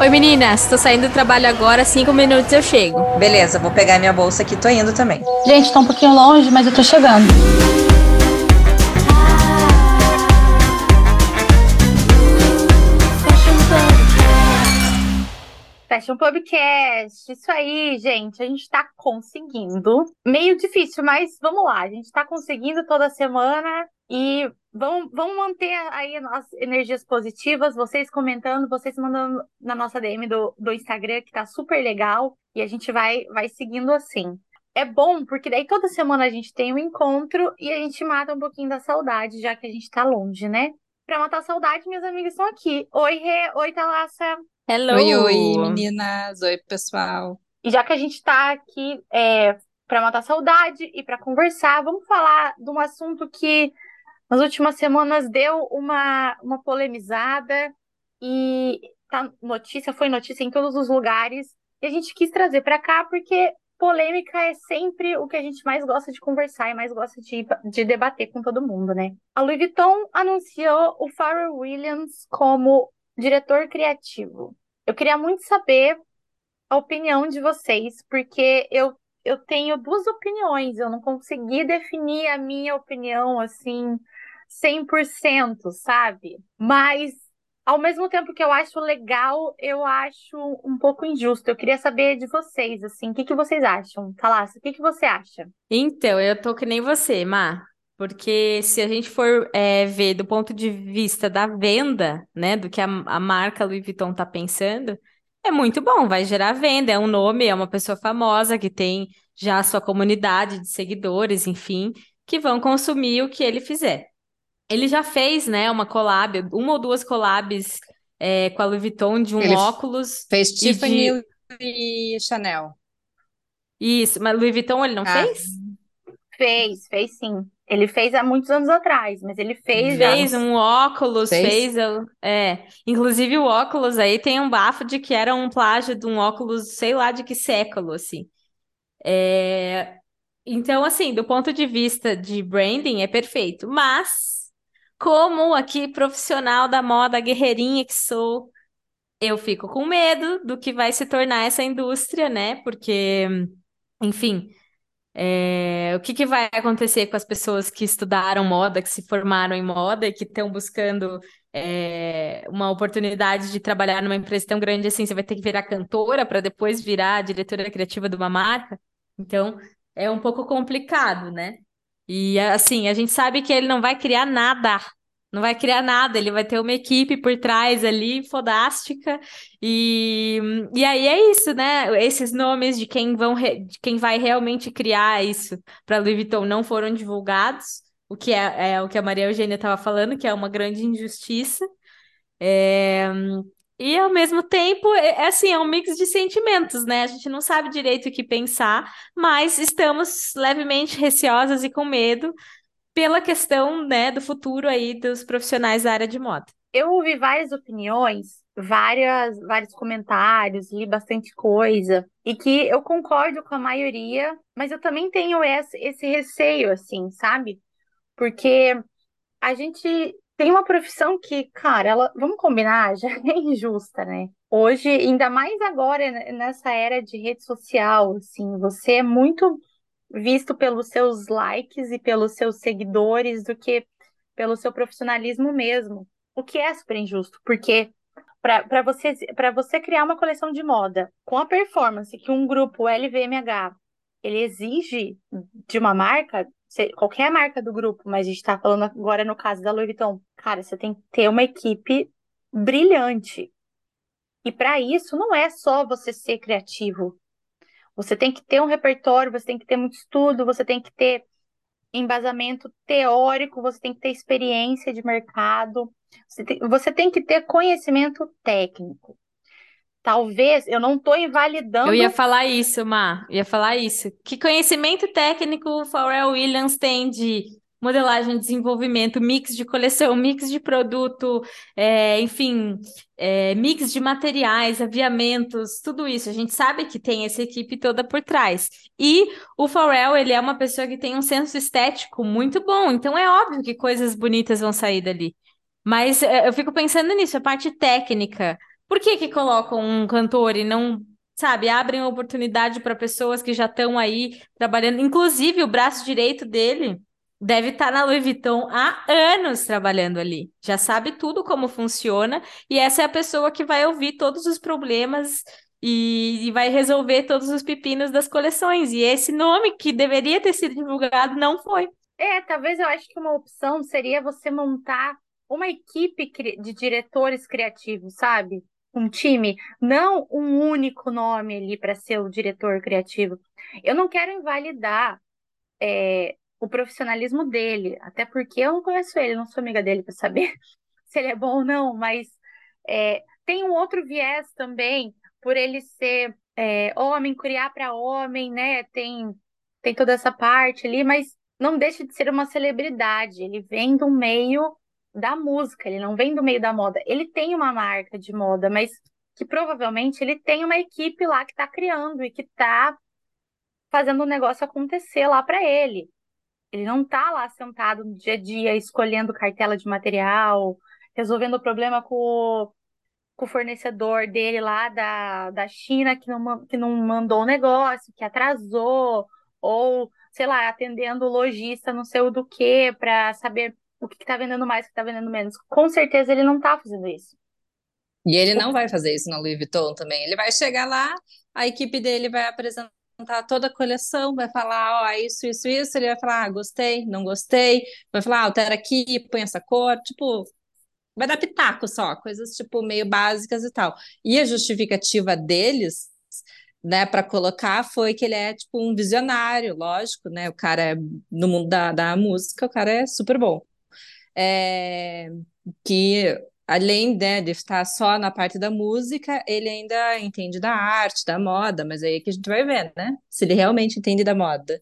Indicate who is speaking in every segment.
Speaker 1: Oi meninas, tô saindo do trabalho agora, cinco minutos eu chego.
Speaker 2: Beleza, vou pegar minha bolsa aqui, tô indo também.
Speaker 3: Gente, tá um pouquinho longe, mas eu tô chegando.
Speaker 4: Fashion Podcast. Isso aí, gente. A gente tá conseguindo. Meio difícil, mas vamos lá. A gente tá conseguindo toda semana e vamos, vamos manter aí as energias positivas. Vocês comentando, vocês mandando na nossa DM do, do Instagram, que tá super legal. E a gente vai, vai seguindo assim. É bom, porque daí toda semana a gente tem um encontro e a gente mata um pouquinho da saudade, já que a gente tá longe, né? Pra matar a saudade, minhas amigas estão aqui. Oi, Rê. Oi, Thalassa.
Speaker 1: Hello!
Speaker 5: Oi, oi, meninas. Oi, pessoal.
Speaker 4: E já que a gente tá aqui é, para matar saudade e para conversar, vamos falar de um assunto que nas últimas semanas deu uma, uma polemizada e tá notícia, foi notícia em todos os lugares. E a gente quis trazer para cá porque polêmica é sempre o que a gente mais gosta de conversar e mais gosta de, de debater com todo mundo, né? A Louis Vuitton anunciou o Pharrell Williams como diretor criativo. Eu queria muito saber a opinião de vocês, porque eu, eu tenho duas opiniões, eu não consegui definir a minha opinião assim 100%, sabe? Mas ao mesmo tempo que eu acho legal, eu acho um pouco injusto. Eu queria saber de vocês, assim, o que, que vocês acham? Falasse, o que, que você acha?
Speaker 1: Então, eu tô que nem você, Má. Porque se a gente for é, ver do ponto de vista da venda, né, do que a, a marca Louis Vuitton está pensando, é muito bom, vai gerar venda, é um nome, é uma pessoa famosa que tem já a sua comunidade de seguidores, enfim, que vão consumir o que ele fizer. Ele já fez, né, uma collab, uma ou duas collabs é, com a Louis Vuitton de um
Speaker 5: Ele
Speaker 1: óculos.
Speaker 5: Fez
Speaker 1: e
Speaker 5: Tiffany
Speaker 1: de...
Speaker 5: e Chanel.
Speaker 1: Isso, mas Louis Vuitton ele não
Speaker 5: Ah.
Speaker 1: fez?
Speaker 4: Fez, fez sim. Ele fez há muitos anos atrás, mas ele fez já.
Speaker 1: Fez um óculos,
Speaker 5: Fez?
Speaker 1: fez, o- é. Inclusive o óculos aí tem um bafo de que era um plágio de um óculos, sei lá de que século, assim. É, Então, assim, do ponto de vista de branding, é perfeito. Mas, como aqui profissional da moda, guerreirinha que sou, eu fico com medo do que vai se tornar essa indústria, né? Porque, enfim. É, o que, que vai acontecer com as pessoas que estudaram moda, que se formaram em moda e que estão buscando é, uma oportunidade de trabalhar numa empresa tão grande assim? Você vai ter que virar cantora para depois virar diretora criativa de uma marca? Então, é um pouco complicado, né? E assim, a gente sabe que ele não vai criar nada. Não vai criar nada, ele vai ter uma equipe por trás ali, fodástica, e, e aí é isso, né? Esses nomes de quem vão re- de quem vai realmente criar isso para Louis Vuitton não foram divulgados, o que é, é o que a Maria Eugênia estava falando, que é uma grande injustiça. É, E ao mesmo tempo, é é assim, é um mix de sentimentos, né? A gente não sabe direito o que pensar, mas estamos levemente receosas e com medo pela questão, né, do futuro aí dos profissionais da área de moda.
Speaker 4: Eu ouvi várias opiniões, várias, vários comentários, li bastante coisa, e que eu concordo com a maioria, mas eu também tenho esse, esse receio, assim, sabe? Porque a gente tem uma profissão que, cara, ela, vamos combinar, já é injusta, né? Hoje, ainda mais agora, né, nessa era de rede social, assim, você é muito visto pelos seus likes e pelos seus seguidores do que pelo seu profissionalismo mesmo. O que é super injusto, porque para você, para você criar uma coleção de moda com a performance que um grupo LVMH ele exige de uma marca, qualquer marca do grupo, mas a gente está falando agora no caso da Louis Vuitton, cara, você tem que ter uma equipe brilhante. E para isso não é só você ser criativo. Você tem que ter um repertório, você tem que ter muito estudo, você tem que ter embasamento teórico, você tem que ter experiência de mercado, você tem, você tem que ter conhecimento técnico. Talvez eu não estou invalidando.
Speaker 1: Eu ia falar isso, Má, ia falar isso. Que conhecimento técnico o Pharrell Williams tem de modelagem, desenvolvimento, mix de coleção, mix de produto, é, enfim, é, mix de materiais, aviamentos, tudo isso. A gente sabe que tem essa equipe toda por trás. E o Pharrell, ele é uma pessoa que tem um senso estético muito bom, então é óbvio que coisas bonitas vão sair dali. Mas é, eu fico pensando nisso, a parte técnica. Por que que colocam um cantor e não, sabe, abrem oportunidade para pessoas que já estão aí trabalhando? Inclusive, o braço direito dele deve estar na Louis Vuitton há anos trabalhando ali. Já sabe tudo como funciona e essa é a pessoa que vai ouvir todos os problemas e, e vai resolver todos os pepinos das coleções. E esse nome que deveria ter sido divulgado não foi.
Speaker 4: É, talvez eu acho que uma opção seria você montar uma equipe de diretores criativos, sabe? Um time, não um único nome ali para ser o diretor criativo. Eu não quero invalidar é, o profissionalismo dele, até porque eu não conheço ele, não sou amiga dele para saber se ele é bom ou não, mas é, tem um outro viés também, por ele ser é, homem, criar para homem, né? Tem, tem toda essa parte ali, mas não deixa de ser uma celebridade. Ele vem do meio da música, ele não vem do meio da moda. Ele tem uma marca de moda, mas que provavelmente ele tem uma equipe lá que está criando e que está fazendo o negócio acontecer lá para ele. Ele não está lá sentado no dia a dia escolhendo cartela de material, resolvendo o problema com, com o fornecedor dele lá da, da China que não, que não mandou o negócio, que atrasou, ou, sei lá, atendendo o lojista não sei o do que para saber o que está vendendo mais, o que está vendendo menos. Com certeza ele não está fazendo isso.
Speaker 5: E ele não vai fazer isso na Louis Vuitton também. Ele vai chegar lá, a equipe dele vai apresentar toda a coleção, vai falar, ó, isso, isso, isso, ele vai falar, ah, gostei, não gostei, vai falar, ah, altera aqui, põe essa cor, tipo, vai dar pitaco só, coisas, tipo, meio básicas e tal. E a justificativa deles, né, para colocar foi que ele é, tipo, um visionário, lógico, né, o cara é, no mundo da, da música, o cara é super bom. É, que além né, de estar só na parte da música, ele ainda entende da arte, da moda, mas aí é que a gente vai ver, né? Se ele realmente entende da moda.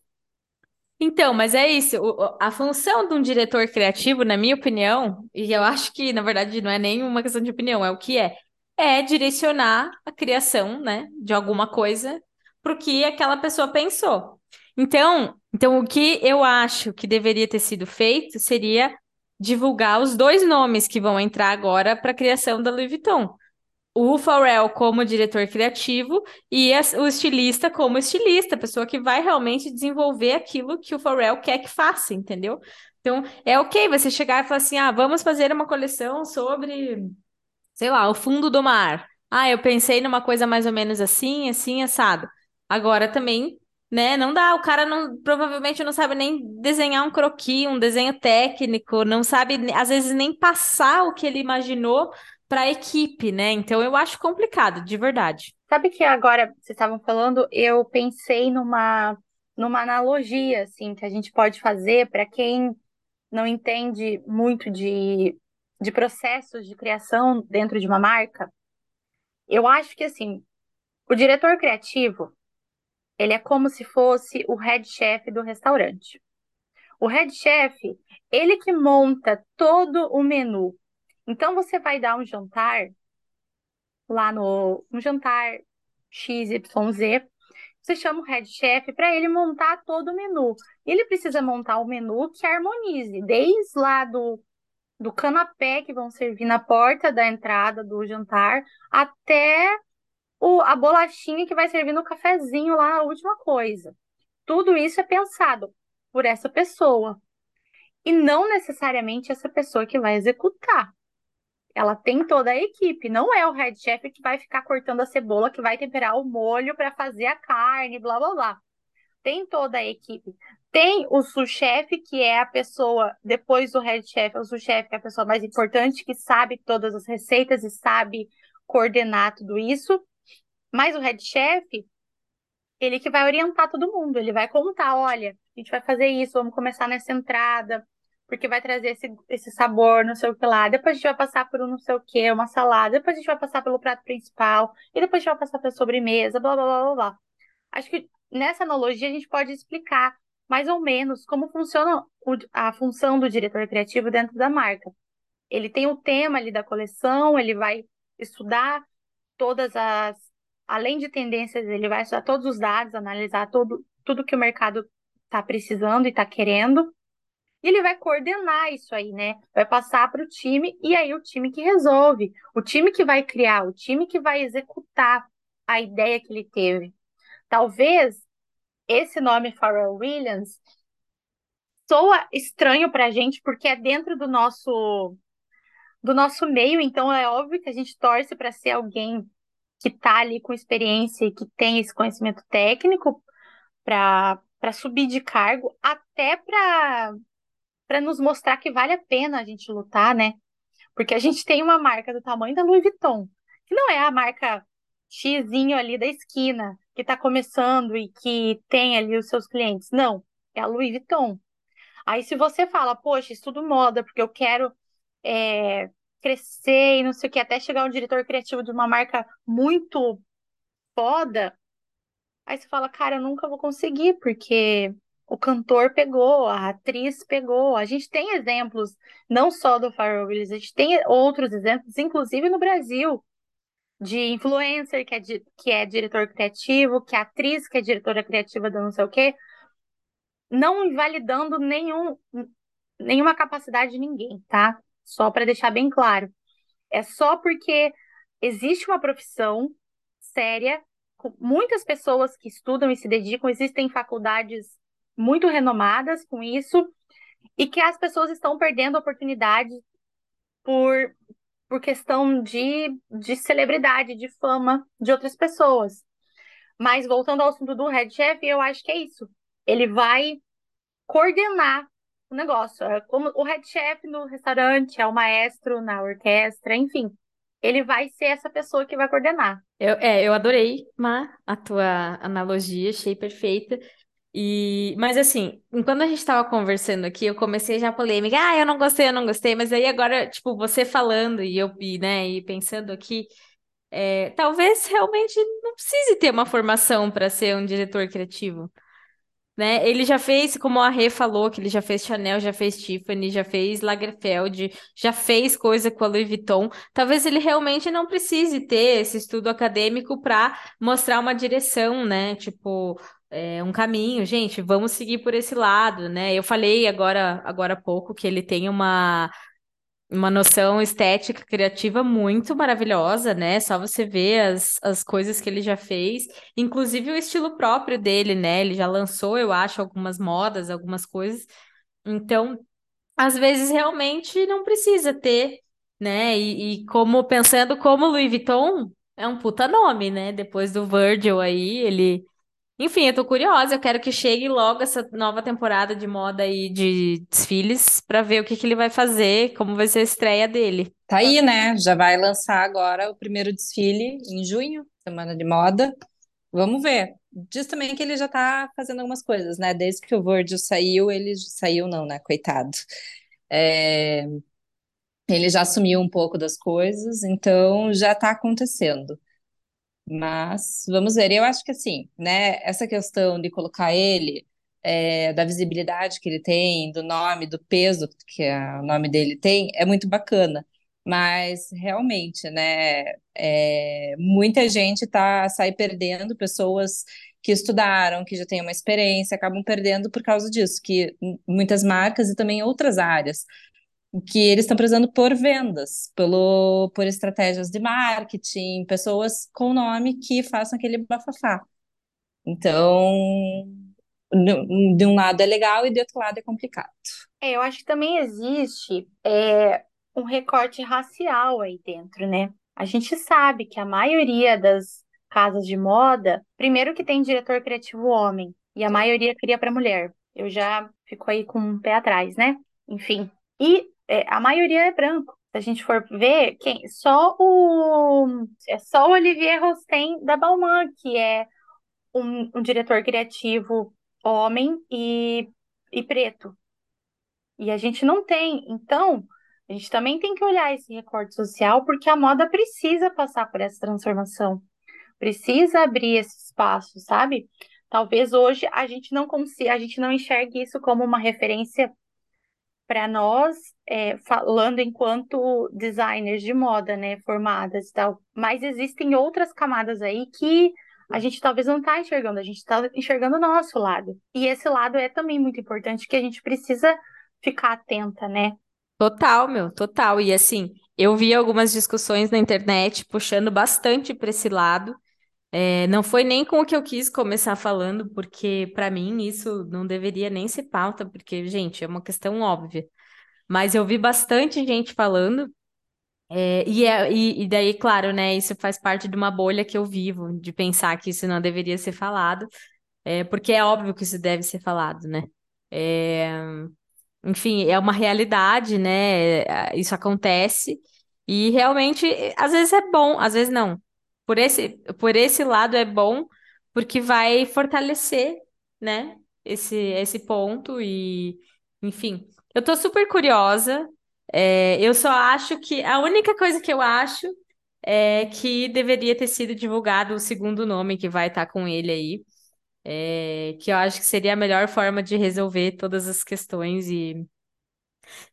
Speaker 1: Então, mas é isso. a função de um diretor criativo, na minha opinião, e eu acho que, na verdade, não é nem uma questão de opinião, é o que é, é direcionar a criação, né, de alguma coisa para o que aquela pessoa pensou. Então, então, o que eu acho que deveria ter sido feito seria divulgar os dois nomes que vão entrar agora para a criação da Louis Vuitton. O Pharrell como diretor criativo e o estilista como estilista, pessoa que vai realmente desenvolver aquilo que o Pharrell quer que faça, entendeu? Então, é ok você chegar e falar assim: ah, vamos fazer uma coleção sobre, sei lá, o fundo do mar. Ah, eu pensei numa coisa mais ou menos assim, assim, assado. Agora também né? Não dá, o cara não, provavelmente não sabe nem desenhar um croquis, um desenho técnico, não sabe, às vezes, nem passar o que ele imaginou para a equipe, né? Então eu acho complicado, de verdade.
Speaker 4: Sabe que agora vocês estavam falando, eu pensei numa numa analogia assim que a gente pode fazer para quem não entende muito de, de processos de criação dentro de uma marca. Eu acho que assim, o diretor criativo, ele é como se fosse o head chef do restaurante. O head chef, ele que monta todo o menu. Então você vai dar um jantar lá no um jantar XYZ, você chama o head chef para ele montar todo o menu. Ele precisa montar o menu que harmonize, desde lá do, do canapé que vão servir na porta da entrada do jantar até o, a bolachinha que vai servir no cafezinho lá, a última coisa. Tudo isso é pensado por essa pessoa. E não necessariamente essa pessoa que vai executar. Ela tem toda a equipe, não é o head chef que vai ficar cortando a cebola, que vai temperar o molho para fazer a carne, blá blá blá. Tem toda a equipe. Tem o sous-chefe, que é a pessoa, depois do head chef, o sous-chefe, que é a pessoa mais importante, que sabe todas as receitas e sabe coordenar tudo isso. Mas o head chef, ele que vai orientar todo mundo, ele vai contar, olha, a gente vai fazer isso, vamos começar nessa entrada, porque vai trazer esse, esse sabor, não sei o que lá. Depois a gente vai passar por um não sei o que, uma salada. Depois a gente vai passar pelo prato principal. E depois a gente vai passar pela sobremesa, blá, blá, blá, blá, blá. Acho que nessa analogia a gente pode explicar mais ou menos como funciona a função do diretor criativo dentro da marca. Ele tem o tema ali da coleção, ele vai estudar todas as além de tendências, ele vai estudar todos os dados, analisar todo, tudo que o mercado está precisando e está querendo. E ele vai coordenar isso aí, né? Vai passar para o time e aí o time que resolve, o time que vai criar, o time que vai executar a ideia que ele teve. Talvez esse nome Pharrell Williams soa estranho para a gente porque é dentro do nosso do nosso meio, então é óbvio que a gente torce para ser alguém que está ali com experiência e que tem esse conhecimento técnico para subir de cargo, até para nos mostrar que vale a pena a gente lutar, né? Porque a gente tem uma marca do tamanho da Louis Vuitton, que não é a marca xizinho ali da esquina, que está começando e que tem ali os seus clientes. Não, é a Louis Vuitton. Aí se você fala, poxa, estudo moda porque eu quero é, crescer e não sei o que, até chegar um diretor criativo de uma marca muito foda, aí você fala, cara, eu nunca vou conseguir, porque o cantor pegou, a atriz pegou. A gente tem exemplos, não só do Pharrell Williams, a gente tem outros exemplos, inclusive no Brasil, de influencer que é, di que é diretor criativo, que é atriz que é diretora criativa do não sei o quê, não invalidando nenhum, nenhuma capacidade de ninguém, tá? Só para deixar bem claro. É só porque existe uma profissão séria, muitas pessoas que estudam e se dedicam, existem faculdades muito renomadas com isso, e que as pessoas estão perdendo oportunidade por, por questão de, de celebridade, de fama de outras pessoas. Mas voltando ao assunto do head chef, eu acho que é isso. Ele vai coordenar o negócio. É como o head chef no restaurante, é o maestro na orquestra, enfim. Ele vai ser essa pessoa que vai coordenar.
Speaker 1: Eu, é, eu adorei, Ma, a tua analogia, achei perfeita. E, mas assim, enquanto a gente estava conversando aqui, eu comecei já a polêmica, ah, eu não gostei, eu não gostei, mas aí agora, tipo, você falando e eu, e, né, e pensando aqui, é, talvez realmente não precise ter uma formação para ser um diretor criativo né? Ele já fez, como a Rê falou, que ele já fez Chanel, já fez Tiffany, já fez Lagerfeld, já fez coisa com a Louis Vuitton. Talvez ele realmente não precise ter esse estudo acadêmico para mostrar uma direção, né? Tipo, é, um caminho, gente, vamos seguir por esse lado, né? Eu falei agora, agora há pouco que ele tem uma uma noção estética criativa muito maravilhosa, né? Só você ver as, as coisas que ele já fez, inclusive o estilo próprio dele, né? Ele já lançou, eu acho, algumas modas, algumas coisas. Então, às vezes realmente não precisa ter, né? E, e como pensando como Louis Vuitton é um puta nome, né? Depois do Virgil aí, ele enfim, eu tô curiosa, eu quero que chegue logo essa nova temporada de moda e de desfiles para ver o que que ele vai fazer, como vai ser a estreia dele.
Speaker 5: Tá aí, né? Já vai lançar agora o primeiro desfile em junho, semana de moda. Vamos ver. Diz também que ele já tá fazendo algumas coisas, né? Desde que o Virgil saiu, ele saiu não, né? Coitado. É... Ele já assumiu um pouco das coisas, então já tá acontecendo. Mas vamos ver. Eu acho que assim, né? Essa questão de colocar ele, é, da visibilidade que ele tem, do nome, do peso que o nome dele tem, é muito bacana. Mas realmente, né? É, muita gente tá sai perdendo pessoas que estudaram, que já têm uma experiência, acabam perdendo por causa disso, que muitas marcas e também outras áreas que eles estão prezando por vendas, pelo, por estratégias de marketing, pessoas com nome que façam aquele bafafá. Então, de um lado é legal e do outro lado é complicado.
Speaker 4: É, eu acho que também existe é, um recorte racial aí dentro, né? A gente sabe que a maioria das casas de moda, primeiro que tem diretor criativo homem, e a maioria cria para mulher. Eu já fico aí com um pé atrás, né? Enfim. E é, a maioria é branco. Se a gente for ver, quem só o é só o Olivier Rosten da Balmain, que é um, um diretor criativo homem e, e preto. E a gente não tem. Então, a gente também tem que olhar esse recorte social, porque a moda precisa passar por essa transformação. Precisa abrir esse espaço, sabe? Talvez hoje a gente não consiga, a gente não enxergue isso como uma referência para nós, é, falando enquanto designers de moda, né, formadas e tal, mas existem outras camadas aí que a gente talvez não está enxergando, a gente está enxergando o nosso lado. E esse lado é também muito importante, que a gente precisa ficar atenta, né?
Speaker 1: Total, meu, total. E assim, eu vi algumas discussões na internet puxando bastante para esse lado. É, não foi nem com o que eu quis começar falando, porque para mim isso não deveria nem ser pauta, porque, gente, é uma questão óbvia. Mas eu vi bastante gente falando, é, e, é, e, e daí, claro, né, isso faz parte de uma bolha que eu vivo, de pensar que isso não deveria ser falado, é, porque é óbvio que isso deve ser falado, né? É, enfim, é uma realidade, né? É, isso acontece, e realmente, às vezes é bom, às vezes não. Por esse, por esse lado é bom, porque vai fortalecer, né, esse, esse ponto, e, enfim. Eu tô super curiosa. É, eu só acho que a única coisa que eu acho é que deveria ter sido divulgado o segundo nome que vai estar com ele aí. É, que eu acho que seria a melhor forma de resolver todas as questões e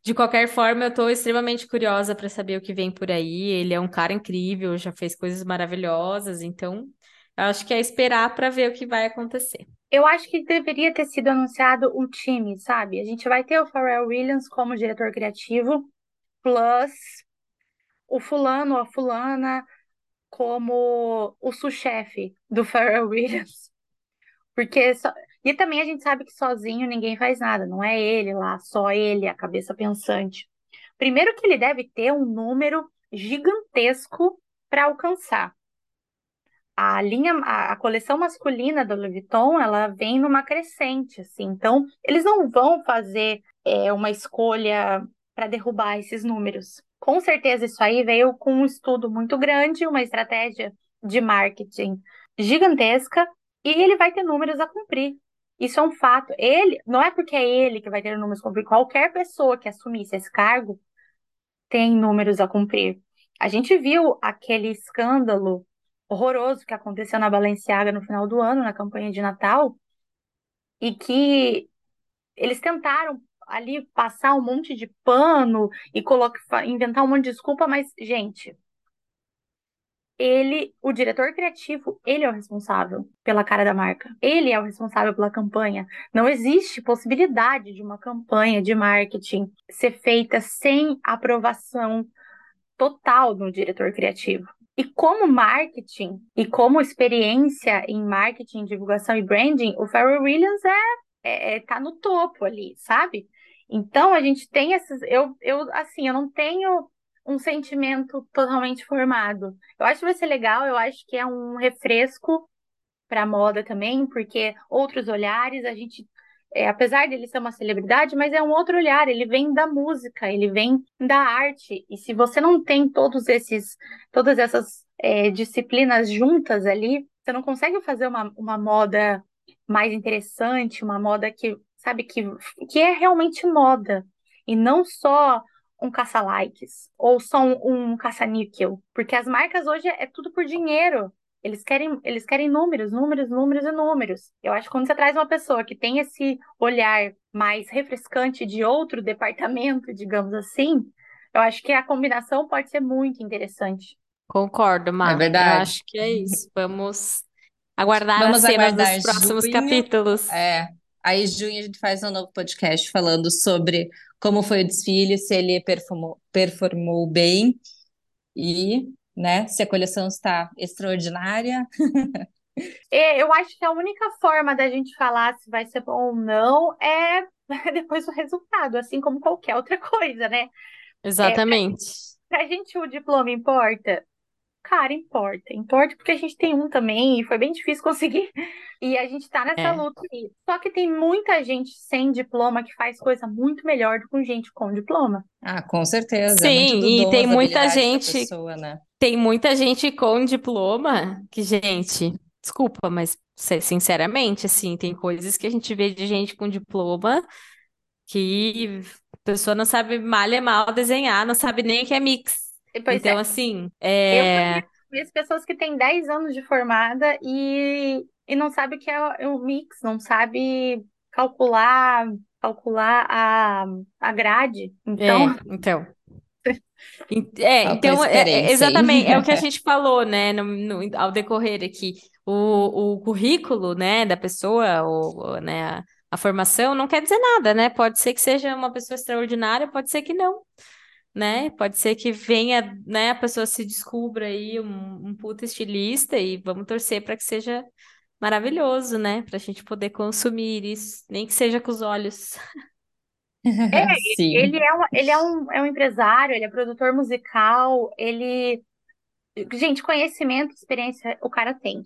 Speaker 1: de qualquer forma eu estou extremamente curiosa para saber o que vem por aí. Ele é um cara incrível, já fez coisas maravilhosas, então eu acho que é esperar para ver o que vai acontecer.
Speaker 4: Eu acho que deveria ter sido anunciado um time, sabe? A gente vai ter o Pharrell Williams como diretor criativo, plus o fulano a fulana como o sous-chefe do Pharrell Williams. Porque só... E também a gente sabe que sozinho ninguém faz nada, não é ele lá, só ele, a cabeça pensante. Primeiro que ele deve ter um número gigantesco para alcançar. A linha, a, coleção masculina da Louis Vuitton, ela vem numa crescente, assim. Então, eles não vão fazer é, uma escolha para derrubar esses números. Com certeza, isso aí veio com um estudo muito grande, uma estratégia de marketing gigantesca, e ele vai ter números a cumprir. Isso é um fato. Ele, não é porque é ele que vai ter números a cumprir, qualquer pessoa que assumisse esse cargo tem números a cumprir. A gente viu aquele escândalo horroroso que aconteceu na Balenciaga no final do ano, na campanha de Natal, e que eles tentaram ali passar um monte de pano e colocar, inventar um monte de desculpa, mas, gente, ele, o diretor criativo, ele é o responsável pela cara da marca. Ele é o responsável pela campanha. Não existe possibilidade de uma campanha de marketing ser feita sem aprovação total do diretor criativo. E como marketing e como experiência em marketing, divulgação e branding, o Pharrell Williams é, é, é tá no topo ali, sabe? Então a gente tem esses, eu, eu assim, eu não tenho um sentimento totalmente formado. Eu acho que vai ser legal, eu acho que é um refresco para a moda também, porque outros olhares, a gente, é, apesar dele ser uma celebridade, mas é um outro olhar, ele vem da música, ele vem da arte. E se você não tem todos esses, todas essas é, disciplinas juntas ali, você não consegue fazer uma, uma moda mais interessante, uma moda que, sabe, que, que é realmente moda. E não só um caça-likes ou só um, um caça-níquel, porque as marcas hoje é tudo por dinheiro. Eles querem, eles querem números, números, números e números. Eu acho que quando você traz uma pessoa que tem esse olhar mais refrescante de outro departamento, digamos assim, eu acho que a combinação pode ser muito interessante.
Speaker 1: Concordo, Mar.
Speaker 5: É verdade.
Speaker 1: Eu acho que é isso. Vamos aguardar
Speaker 5: Vamos
Speaker 1: as cenas
Speaker 5: aguardar
Speaker 1: dos próximos
Speaker 5: junho.
Speaker 1: capítulos.
Speaker 5: É. Aí, em junho, a gente faz um novo podcast falando sobre como foi o desfile, se ele performou, performou bem e, né, se a coleção está extraordinária.
Speaker 4: É, eu acho que a única forma da gente falar se vai ser bom ou não é depois do resultado, assim como qualquer outra coisa, né?
Speaker 1: Exatamente.
Speaker 4: Pra gente o diploma importa? Cara, importa. Importa porque a gente tem um também e foi bem difícil conseguir. E a gente tá nessa
Speaker 1: É.
Speaker 4: luta aí. Só que tem muita gente sem diploma que faz coisa muito melhor do que gente com diploma.
Speaker 5: Ah, com certeza.
Speaker 1: Sim,
Speaker 5: é muito
Speaker 1: e tem muita gente-
Speaker 5: pessoa, né?
Speaker 1: Tem muita gente com diploma que, gente, desculpa, mas sinceramente, assim, tem coisas que a gente vê de gente com diploma que a pessoa não sabe mal e mal desenhar, não sabe nem o que é mix.
Speaker 4: Pois
Speaker 1: Então,
Speaker 4: é,
Speaker 1: assim,
Speaker 4: eu
Speaker 1: é.
Speaker 4: conheço pessoas que têm 10 anos de formada e, e não sabe o que é o mix, não sabe calcular, calcular a, a grade. Então,
Speaker 1: É, então. En- É, então, é- é,
Speaker 5: experiência aí.
Speaker 1: exatamente, é o que a gente falou, né, no, no- ao decorrer aqui. O, o currículo, né, da pessoa, ou, ou, né, a, a formação, não quer dizer nada, né? Pode ser que seja uma pessoa extraordinária, pode ser que não, né? Pode ser que venha, né, a pessoa se descubra aí um, um puta estilista e vamos torcer para que seja maravilhoso, né? Para a gente poder consumir isso, nem que seja com os olhos.
Speaker 4: É,
Speaker 5: Sim.
Speaker 4: ele é um, ele é um, é um empresário, ele é produtor musical, ele. Gente, conhecimento, experiência, o cara tem.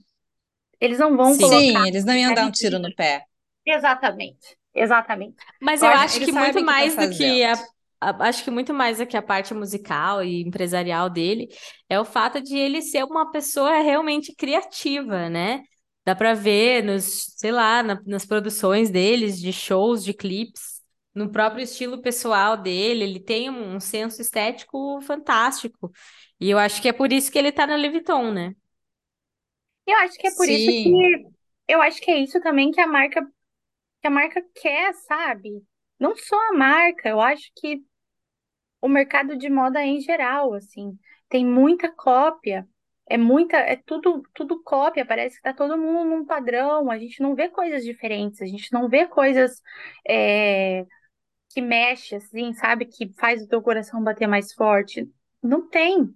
Speaker 4: Eles não vão
Speaker 1: Sim.
Speaker 4: colocar.
Speaker 5: Sim, eles não iam dar um tiro no pé.
Speaker 4: Exatamente, exatamente.
Speaker 1: Mas
Speaker 4: Eu
Speaker 1: eu
Speaker 4: acho
Speaker 1: que muito
Speaker 5: tá
Speaker 1: mais do que a- acho que muito mais que a parte musical e empresarial dele é o fato de ele ser uma pessoa realmente criativa, né? Dá pra ver nos, sei lá, na- nas produções deles, de shows, de clipes, no próprio estilo pessoal dele, ele tem um, um senso estético fantástico. E eu acho que é por isso que ele tá na Louis Vuitton, né?
Speaker 4: Eu acho que é por isso
Speaker 5: Sim.
Speaker 4: que eu acho que é isso também que a marca que a marca quer, sabe? Não só a marca, eu acho que o mercado de moda em geral, assim, tem muita cópia. É muita, é tudo, tudo cópia, parece que tá todo mundo num padrão, a gente não vê coisas diferentes, a gente não vê coisas é, que mexe, assim, sabe? Que faz o teu coração bater mais forte. Não tem.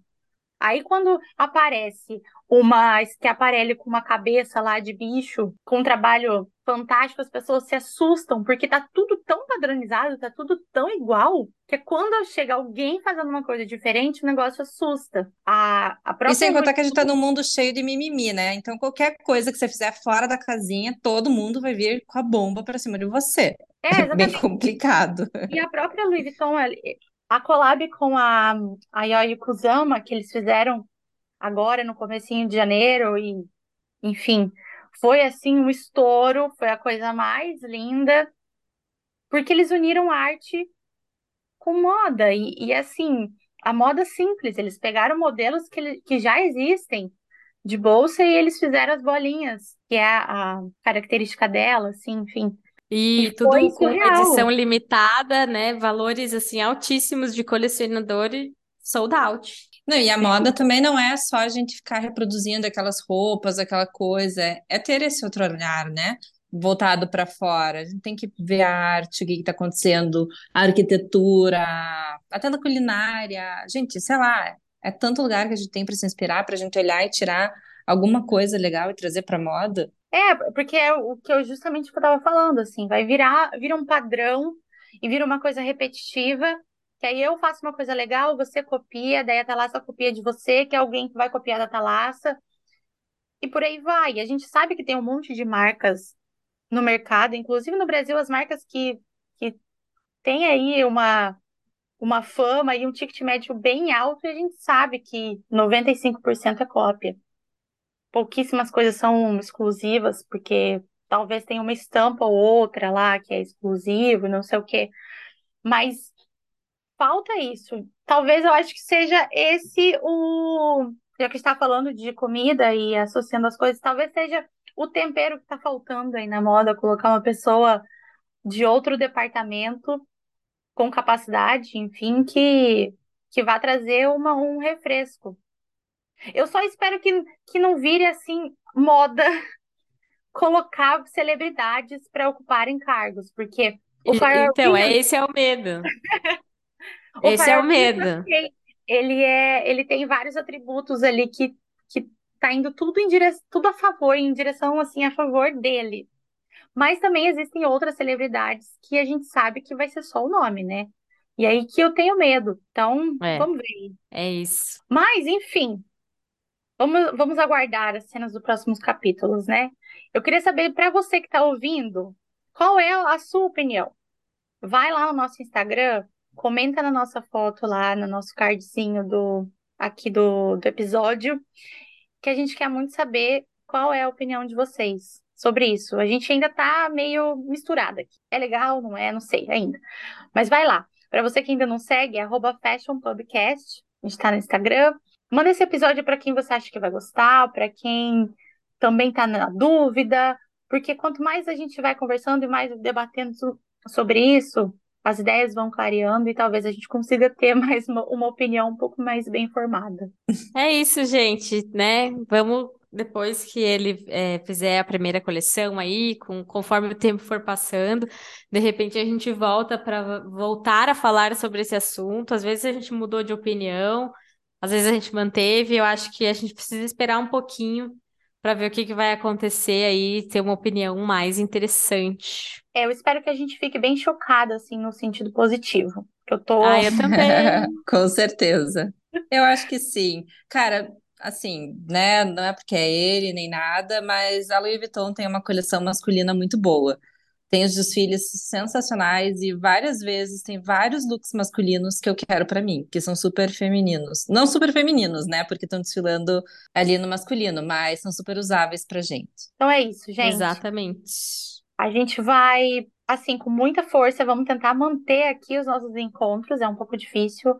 Speaker 4: Aí quando aparece uma Schiaparelli com uma cabeça lá de bicho, com um trabalho fantástico, as pessoas se assustam, porque tá tudo tão padronizado, tá tudo tão igual, que quando chega alguém fazendo uma coisa diferente, o negócio assusta. A, a
Speaker 5: E
Speaker 4: própria
Speaker 5: sem contar que a gente tá num mundo cheio de mimimi, né? Então qualquer coisa que você fizer fora da casinha, todo mundo vai vir com a bomba pra cima de você.
Speaker 4: É,
Speaker 5: É bem
Speaker 4: exatamente.
Speaker 5: complicado.
Speaker 4: E a própria Louis Vuitton, ela- a collab com a, a Yoi Kusama, que eles fizeram agora no comecinho de janeiro, e enfim, foi assim um estouro, foi a coisa mais linda, porque eles uniram arte com moda, e, e assim, a moda simples, eles pegaram modelos que, que já existem de bolsa e eles fizeram as bolinhas, que é a, a característica dela, assim, enfim.
Speaker 1: E
Speaker 4: E
Speaker 1: tudo com edição limitada, né? Valores assim altíssimos de colecionador e sold out.
Speaker 5: Não, e a moda também não é só a gente ficar reproduzindo aquelas roupas, aquela coisa, é- ter esse outro olhar, né? Voltado para fora. A gente tem que ver a arte, o que está acontecendo, a arquitetura, até na culinária. Gente, sei lá, é tanto lugar que a gente tem para se inspirar, para a gente olhar e tirar alguma coisa legal e trazer para moda.
Speaker 4: É, porque é o que eu justamente o que eu tava falando, assim, vai virar, vira um padrão e vira uma coisa repetitiva, que aí eu faço uma coisa legal, você copia, daí a Thalassa copia de você, que é alguém que vai copiar da Thalassa, e por aí vai. A gente sabe que tem um monte de marcas no mercado, inclusive no Brasil, as marcas que, que têm aí uma, uma fama e um ticket médio bem alto, a gente sabe que 95% é cópia pouquíssimas coisas são exclusivas, porque talvez tenha uma estampa ou outra lá que é exclusivo, não sei o quê. Mas falta isso. Talvez eu acho que seja esse o. Já que está falando de comida e associando as coisas, talvez seja o tempero que está faltando aí na moda, colocar uma pessoa de outro departamento com capacidade, enfim, que, que vá trazer uma, um refresco. Eu só espero que, que não vire assim moda colocar celebridades para ocuparem cargos, porque o
Speaker 1: Então, é esse é o medo. Esse é o medo.
Speaker 4: ok, ele é, ele tem vários atributos ali que que tá indo tudo em direção, tudo a favor, em direção assim a favor dele. Mas também existem outras celebridades que a gente sabe que vai ser só o nome, né? E aí que eu tenho medo. Então,
Speaker 1: É,
Speaker 4: vamos ver.
Speaker 1: é isso.
Speaker 4: Mas, enfim, Vamos, vamos aguardar as cenas dos próximos capítulos, né? Eu queria saber, para você que está ouvindo, qual é a sua opinião? Vai lá no nosso Instagram, comenta na nossa foto lá, no nosso cardzinho do, aqui do, do episódio, que a gente quer muito saber qual é a opinião de vocês sobre isso. A gente ainda tá meio misturada aqui. É legal, não é? Não sei ainda. Mas vai lá. Para você que ainda não segue, é arroba fashionpubcast. A gente tá no Instagram. Manda esse episódio para quem você acha que vai gostar, para quem também tá na dúvida, porque quanto mais a gente vai conversando e mais debatendo so- sobre isso, as ideias vão clareando e talvez a gente consiga ter mais uma, uma opinião um pouco mais bem formada.
Speaker 1: É isso, gente, né? Vamos depois que ele é, fizer a primeira coleção aí, com, conforme o tempo for passando, de repente a gente volta para voltar a falar sobre esse assunto. Às vezes a gente mudou de opinião, às vezes a gente manteve. Eu acho que a gente precisa esperar um pouquinho para ver o que, que vai acontecer aí, ter uma opinião mais interessante.
Speaker 4: É, eu espero que a gente fique bem chocada, assim, no sentido positivo. Que eu tô.
Speaker 1: Ah, eu também.
Speaker 5: Com certeza. Eu acho que sim. Cara, assim, né? Não é porque é ele nem nada, mas a Louis Vuitton tem uma coleção masculina muito boa. Tem os desfiles sensacionais e várias vezes tem vários looks masculinos que eu quero para mim, que são super femininos. Não super femininos, né? Porque estão desfilando ali no masculino, mas são super usáveis pra gente.
Speaker 4: Então é isso, gente.
Speaker 1: Exatamente.
Speaker 4: A gente vai, assim, com muita força, vamos tentar manter aqui os nossos encontros, é um pouco difícil,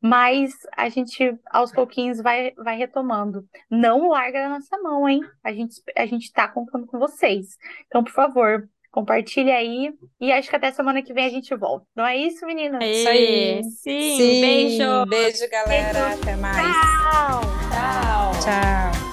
Speaker 4: mas a gente aos pouquinhos vai, vai retomando. Não larga da nossa mão, hein? A gente, a gente tá contando com vocês. Então, por favor, Compartilha aí. E acho que até semana que vem a gente volta. Não é isso, meninas?
Speaker 1: É
Speaker 5: isso aí.
Speaker 1: Sim.
Speaker 5: Sim.
Speaker 1: Beijo.
Speaker 5: Beijo, galera.
Speaker 4: Beijo.
Speaker 5: Até mais.
Speaker 4: Tchau.
Speaker 1: Tchau.
Speaker 5: Tchau.